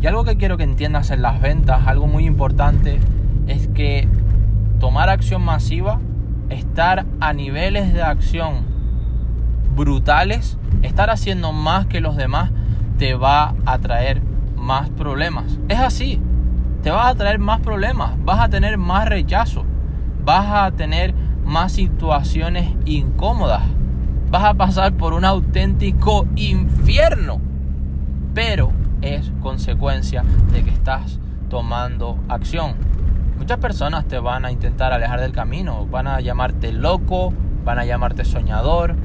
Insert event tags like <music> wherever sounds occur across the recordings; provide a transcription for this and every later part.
Y algo que quiero que entiendas en las ventas, algo muy importante, es que tomar acción masiva, estar a niveles de acción brutales, estar haciendo más que los demás, te va a traer más problemas. Es así, te vas a traer más problemas, vas a tener más rechazo, vas a tener más situaciones incómodas, vas a pasar por un auténtico infierno, pero es consecuencia de que estás tomando acción. Muchas personas te van a intentar alejar del camino, van a llamarte loco, van a llamarte soñador,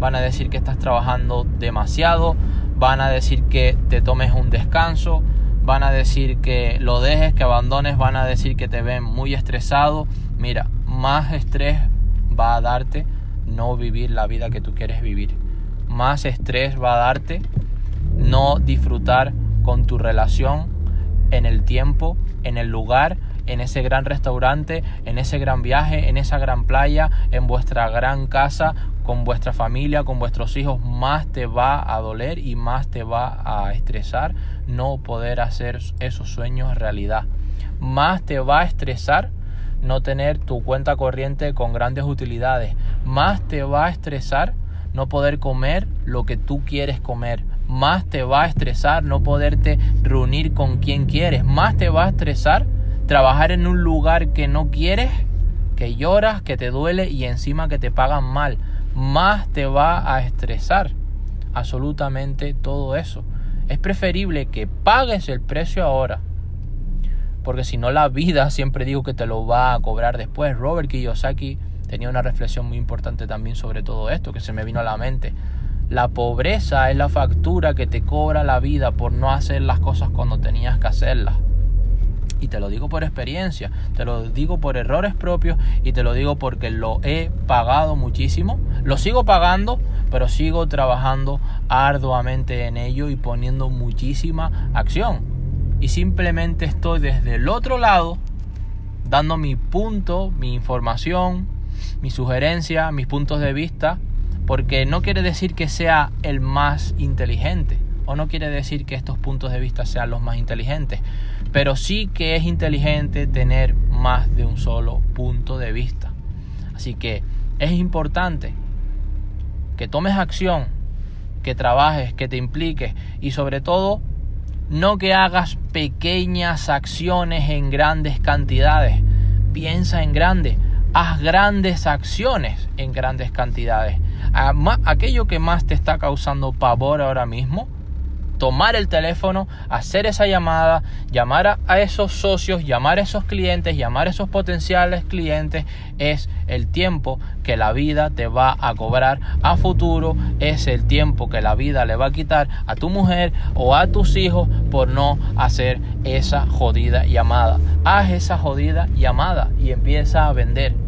van a decir que estás trabajando demasiado, van a decir que te tomes un descanso, van a decir que lo dejes, que abandones, van a decir que te ven muy estresado. Mira, más estrés va a darte no vivir la vida que tú quieres vivir. Más estrés va a darte no disfrutar con tu relación en el tiempo, en el lugar, en ese gran restaurante, en ese gran viaje, en esa gran playa, en vuestra gran casa, con vuestra familia, con vuestros hijos, más te va a doler y más te va a estresar no poder hacer esos sueños realidad. Más te va a estresar no tener tu cuenta corriente con grandes utilidades. Más te va a estresar no poder comer lo que tú quieres comer. Más te va a estresar no poderte reunir con quien quieres. Más te va a estresar trabajar en un lugar que no quieres, que lloras, que te duele y encima que te pagan mal. Más te va a estresar absolutamente todo eso. Es preferible que pagues el precio ahora. Porque si no la vida <laughs> siempre digo que te lo va a cobrar después. Robert Kiyosaki tenía una reflexión muy importante también sobre todo esto que se me vino a la mente. La pobreza es la factura que te cobra la vida por no hacer las cosas cuando tenías que hacerlas y te lo digo por experiencia, te lo digo por errores propios y te lo digo porque lo he pagado muchísimo, lo sigo pagando, pero sigo trabajando arduamente en ello y poniendo muchísima acción. Y simplemente estoy desde el otro lado dando mi punto, mi información, mi sugerencia, mis puntos de vista, porque no quiere decir que sea el más inteligente o no quiere decir que estos puntos de vista sean los más inteligentes, pero sí que es inteligente tener más de un solo punto de vista. Así que es importante que tomes acción, que trabajes, que te impliques y sobre todo no que hagas pequeñas acciones en grandes cantidades. Piensa en grande, haz grandes acciones en grandes cantidades. Aquello que más te está causando pavor ahora mismo, tomar el teléfono, hacer esa llamada, llamar a, esos socios, llamar a esos clientes, llamar a esos potenciales clientes, es el tiempo que la vida te va a cobrar a futuro, es el tiempo que la vida le va a quitar a tu mujer o a tus hijos por no hacer esa jodida llamada. Haz esa jodida llamada y empieza a vender.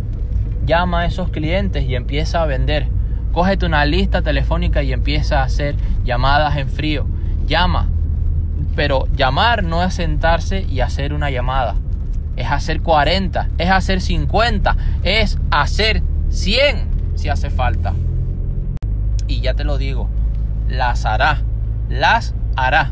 Llama a esos clientes y empieza a vender. Cógete una lista telefónica y empieza a hacer llamadas en frío llama. Pero llamar no es sentarse y hacer una llamada. Es hacer 40, es hacer 50, es hacer 100 si hace falta. Y ya te lo digo, las hará, las hará.